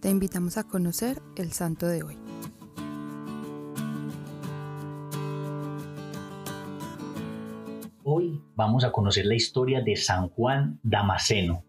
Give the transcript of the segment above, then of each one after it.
Te invitamos a conocer el santo de hoy. Hoy vamos a conocer la historia de San Juan Damasceno.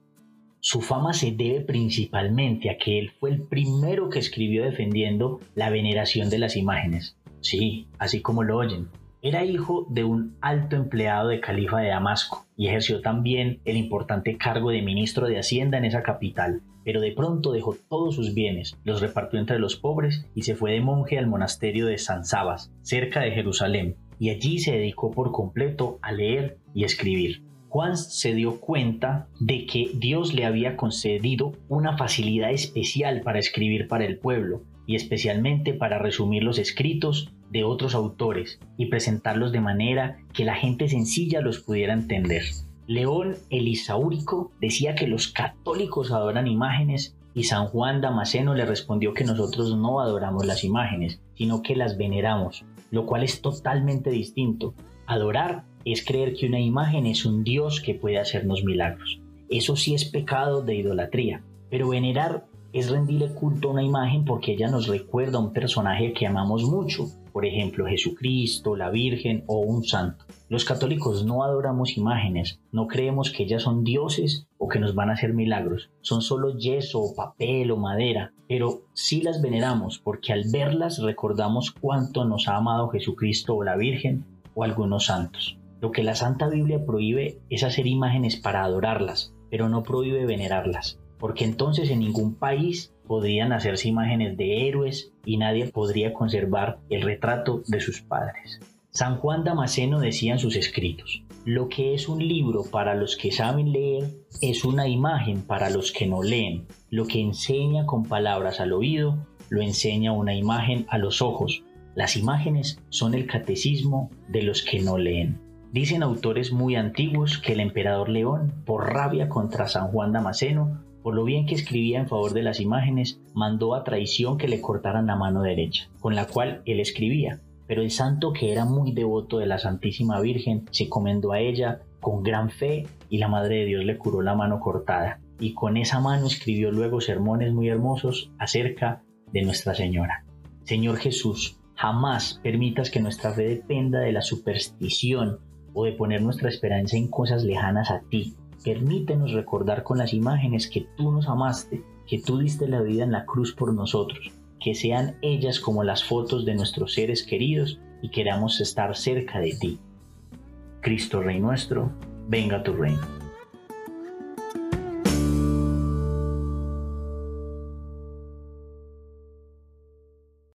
Su fama se debe principalmente a que él fue el primero que escribió defendiendo la veneración de las imágenes. Sí, así como lo oyen. Era hijo de un alto empleado de califa de Damasco y ejerció también el importante cargo de ministro de Hacienda en esa capital, pero de pronto dejó todos sus bienes, los repartió entre los pobres y se fue de monje al monasterio de San Sabas, cerca de Jerusalén, y allí se dedicó por completo a leer y escribir. Juan se dio cuenta de que Dios le había concedido una facilidad especial para escribir para el pueblo y especialmente para resumir los escritos de otros autores y presentarlos de manera que la gente sencilla los pudiera entender. León el Isaúrico decía que los católicos adoran imágenes y San Juan Damasceno le respondió que nosotros no adoramos las imágenes, sino que las veneramos, lo cual es totalmente distinto. Adorar es creer que una imagen es un Dios que puede hacernos milagros. Eso sí es pecado de idolatría, pero venerar es rendirle culto a una imagen porque ella nos recuerda a un personaje que amamos mucho, por ejemplo Jesucristo, la Virgen o un santo. Los católicos no adoramos imágenes, no creemos que ellas son dioses o que nos van a hacer milagros, son solo yeso papel o madera, pero sí las veneramos porque al verlas recordamos cuánto nos ha amado Jesucristo o la Virgen o algunos santos. Lo que la Santa Biblia prohíbe es hacer imágenes para adorarlas, pero no prohíbe venerarlas, porque entonces en ningún país podrían hacerse imágenes de héroes y nadie podría conservar el retrato de sus padres. San Juan Damasceno decía en sus escritos, lo que es un libro para los que saben leer es una imagen para los que no leen. Lo que enseña con palabras al oído, lo enseña una imagen a los ojos. Las imágenes son el catecismo de los que no leen. Dicen autores muy antiguos que el emperador León, por rabia contra San Juan Damasceno, por lo bien que escribía en favor de las imágenes, mandó a traición que le cortaran la mano derecha, con la cual él escribía pero el santo, que era muy devoto de la Santísima Virgen, se comendó a ella con gran fe y la Madre de Dios le curó la mano cortada. Y con esa mano escribió luego sermones muy hermosos acerca de Nuestra Señora. Señor Jesús, jamás permitas que nuestra fe dependa de la superstición o de poner nuestra esperanza en cosas lejanas a ti. Permítenos recordar con las imágenes que tú nos amaste, que tú diste la vida en la cruz por nosotros que sean ellas como las fotos de nuestros seres queridos y queramos estar cerca de ti. Cristo Rey nuestro, venga tu reino.